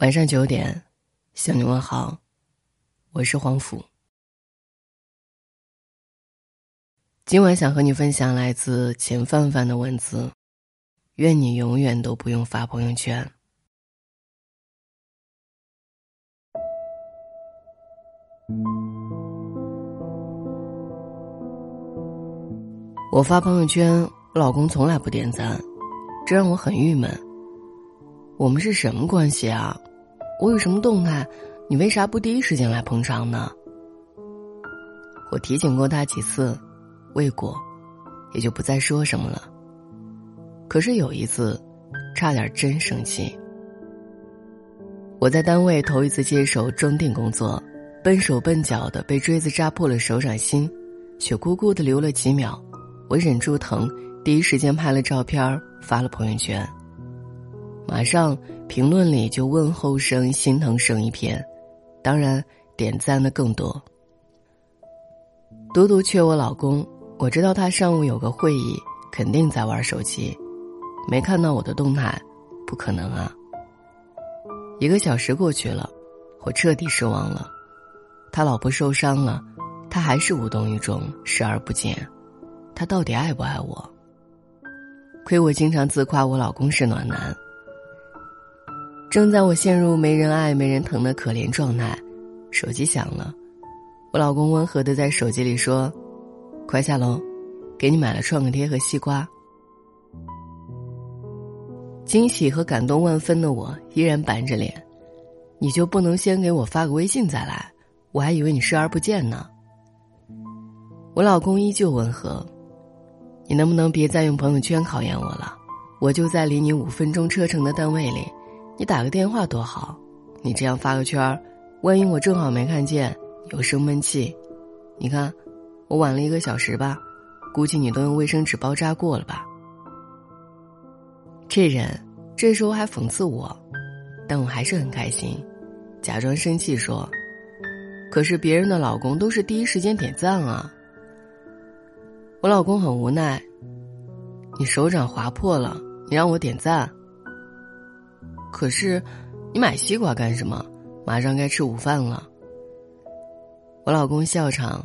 晚上九点，向你问好，我是黄甫。今晚想和你分享来自钱范范的文字：愿你永远都不用发朋友圈。我发朋友圈，老公从来不点赞，这让我很郁闷。我们是什么关系啊？我有什么动态，你为啥不第一时间来捧场呢？我提醒过他几次，未果，也就不再说什么了。可是有一次，差点真生气。我在单位头一次接手装订工作，笨手笨脚的被锥子扎破了手掌心，血咕咕的流了几秒，我忍住疼，第一时间拍了照片发了朋友圈。马上评论里就问候声、心疼声一片，当然点赞的更多。独独缺我老公，我知道他上午有个会议，肯定在玩手机，没看到我的动态，不可能啊。一个小时过去了，我彻底失望了。他老婆受伤了，他还是无动于衷，视而不见。他到底爱不爱我？亏我经常自夸我老公是暖男。正在我陷入没人爱、没人疼的可怜状态，手机响了，我老公温和的在手机里说：“快下楼，给你买了创可贴和西瓜。”惊喜和感动万分的我依然板着脸：“你就不能先给我发个微信再来？我还以为你视而不见呢。”我老公依旧温和：“你能不能别再用朋友圈考验我了？我就在离你五分钟车程的单位里。”你打个电话多好，你这样发个圈儿，万一我正好没看见，又生闷气。你看，我晚了一个小时吧，估计你都用卫生纸包扎过了吧。这人这时候还讽刺我，但我还是很开心，假装生气说：“可是别人的老公都是第一时间点赞啊。”我老公很无奈：“你手掌划破了，你让我点赞。”可是，你买西瓜干什么？马上该吃午饭了。我老公笑场，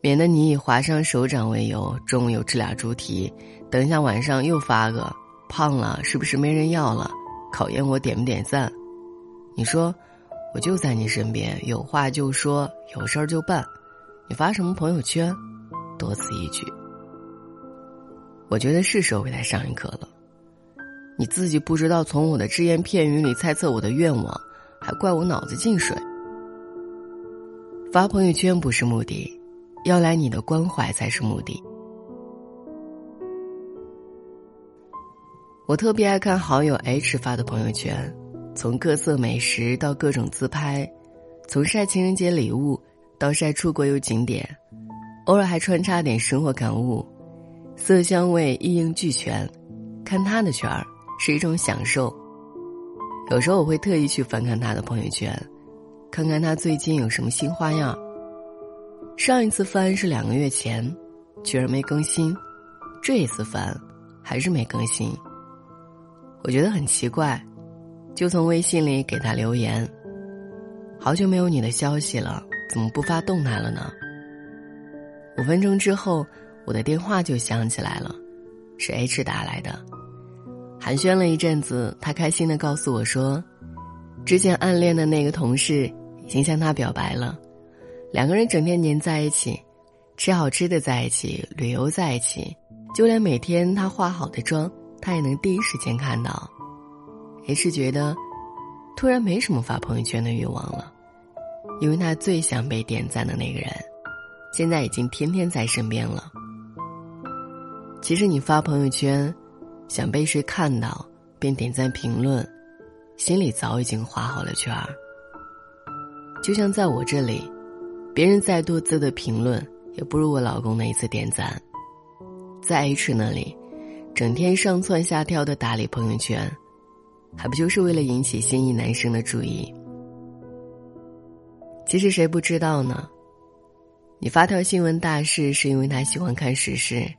免得你以划伤手掌为由，中午又吃俩猪蹄，等一下晚上又发个胖了，是不是没人要了？考验我点不点赞？你说，我就在你身边，有话就说，有事儿就办，你发什么朋友圈？多此一举。我觉得是时候给他上一课了。你自己不知道从我的只言片语里猜测我的愿望，还怪我脑子进水。发朋友圈不是目的，要来你的关怀才是目的。我特别爱看好友 H 发的朋友圈，从各色美食到各种自拍，从晒情人节礼物到晒出国游景点，偶尔还穿插点生活感悟，色香味一应俱全。看他的圈儿。是一种享受。有时候我会特意去翻看他的朋友圈，看看他最近有什么新花样。上一次翻是两个月前，居然没更新；这一次翻，还是没更新。我觉得很奇怪，就从微信里给他留言：“好久没有你的消息了，怎么不发动态了呢？”五分钟之后，我的电话就响起来了，是 H 打来的。寒暄了一阵子，他开心的告诉我说：“之前暗恋的那个同事已经向他表白了，两个人整天黏在一起，吃好吃的在一起，旅游在一起，就连每天他化好的妆，他也能第一时间看到。也是觉得，突然没什么发朋友圈的欲望了，因为他最想被点赞的那个人，现在已经天天在身边了。其实你发朋友圈。”想被谁看到，便点赞评论，心里早已经画好了圈儿。就像在我这里，别人再多字的评论，也不如我老公那一次点赞。在 H 那里，整天上蹿下跳的打理朋友圈，还不就是为了引起心仪男生的注意？其实谁不知道呢？你发条新闻大事，是因为他喜欢看时事；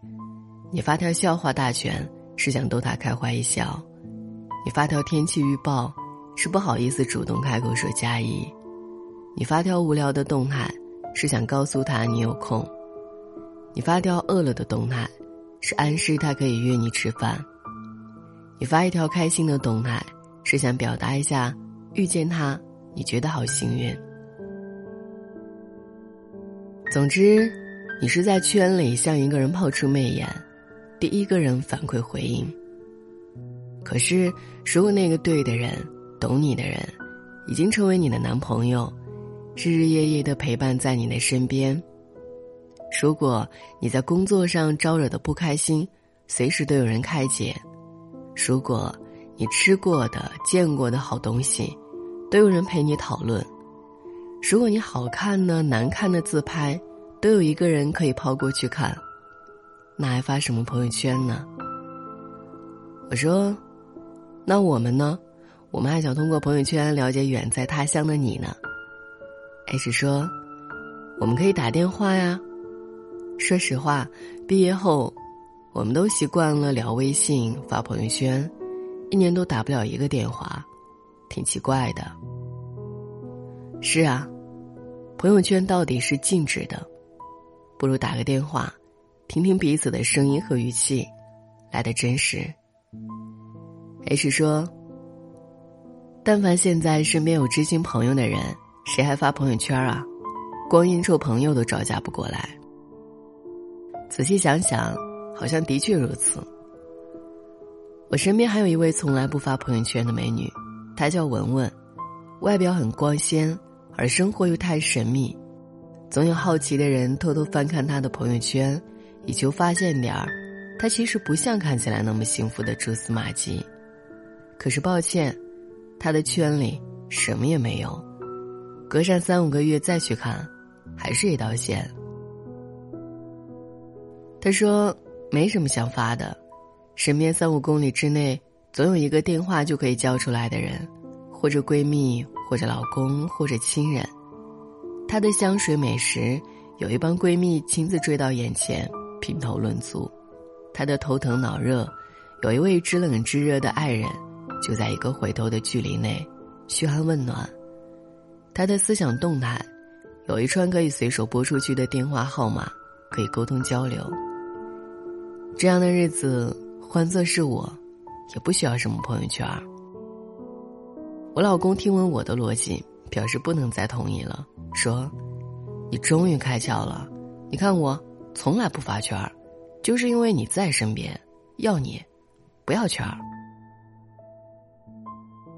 你发条笑话大全。是想逗他开怀一笑，你发条天气预报，是不好意思主动开口说加一；你发条无聊的动态，是想告诉他你有空；你发条饿了的动态，是暗示他可以约你吃饭；你发一条开心的动态，是想表达一下遇见他你觉得好幸运。总之，你是在圈里向一个人抛出媚眼，第一个人反馈回应。可是，如果那个对的人、懂你的人，已经成为你的男朋友，日日夜夜的陪伴在你的身边；如果你在工作上招惹的不开心，随时都有人开解；如果你吃过的、见过的好东西，都有人陪你讨论。如果你好看呢、难看的自拍，都有一个人可以抛过去看，那还发什么朋友圈呢？我说，那我们呢？我们还想通过朋友圈了解远在他乡的你呢。H 说，我们可以打电话呀。说实话，毕业后，我们都习惯了聊微信、发朋友圈，一年都打不了一个电话，挺奇怪的。是啊，朋友圈到底是静止的，不如打个电话，听听彼此的声音和语气，来的真实。H 说：“但凡现在身边有知心朋友的人，谁还发朋友圈啊？光应酬朋友都招架不过来。仔细想想，好像的确如此。我身边还有一位从来不发朋友圈的美女，她叫文文，外表很光鲜。”而生活又太神秘，总有好奇的人偷偷翻看她的朋友圈，以求发现点儿他其实不像看起来那么幸福的蛛丝马迹。可是抱歉，他的圈里什么也没有。隔上三五个月再去看，还是一道线。他说没什么想发的，身边三五公里之内总有一个电话就可以叫出来的人，或者闺蜜。或者老公，或者亲人，她的香水美食有一帮闺蜜亲自追到眼前，评头论足；他的头疼脑热，有一位知冷知热的爱人，就在一个回头的距离内，嘘寒问暖；他的思想动态，有一串可以随手拨出去的电话号码，可以沟通交流。这样的日子，换作是我，也不需要什么朋友圈。我老公听闻我的逻辑，表示不能再同意了，说：“你终于开窍了。你看我从来不发圈儿，就是因为你在身边，要你不要圈儿，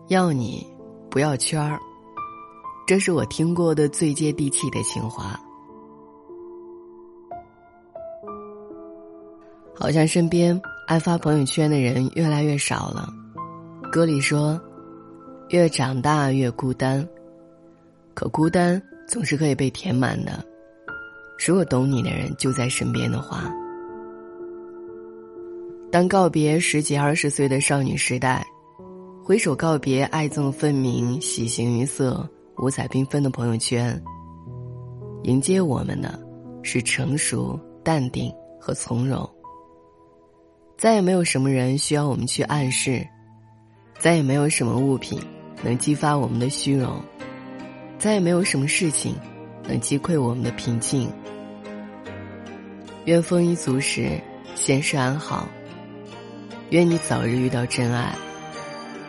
要你不要圈儿。”这是我听过的最接地气的情话。好像身边爱发朋友圈的人越来越少了。歌里说。越长大越孤单，可孤单总是可以被填满的。如果懂你的人就在身边的话，当告别十几二十岁的少女时代，挥手告别爱憎分明、喜形于色、五彩缤纷的朋友圈，迎接我们的，是成熟、淡定和从容。再也没有什么人需要我们去暗示，再也没有什么物品。能激发我们的虚荣，再也没有什么事情能击溃我们的平静。愿丰衣足食，闲适安好。愿你早日遇到真爱，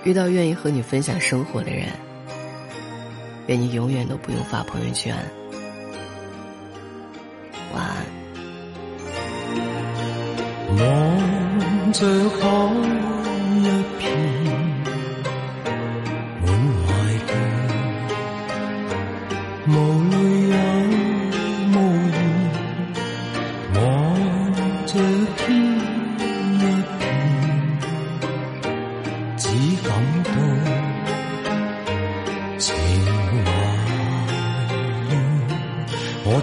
遇到愿意和你分享生活的人。愿你永远都不用发朋友圈。晚安。望着海一片。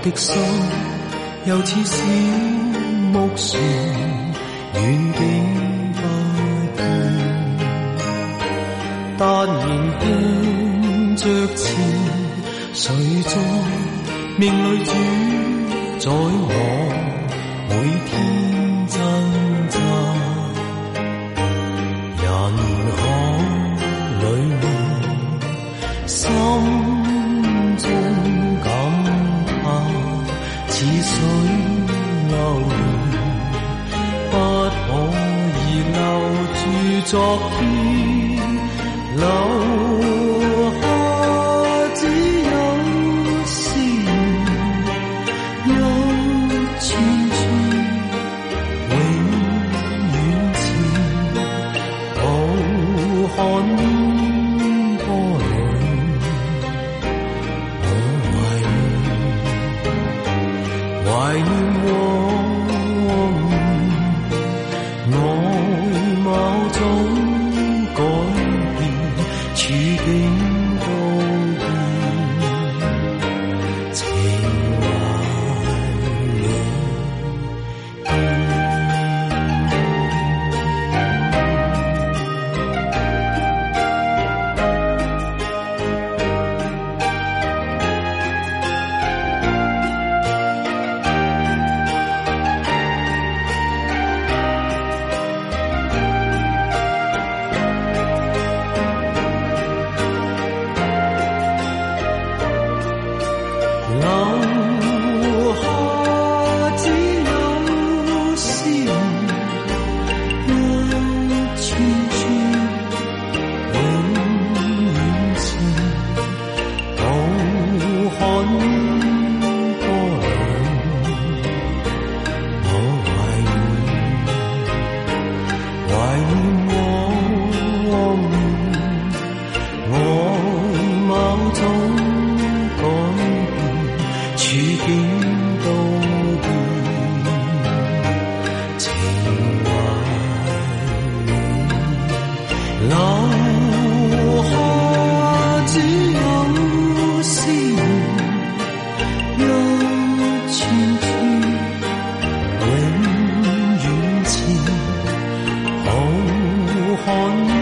的心又似小木船，远景不见，但仍向着前。谁在命里主宰我每天真昨天留下只有思念，一串串永远缠，浩瀚烟波里，我怀念，怀念我。upon.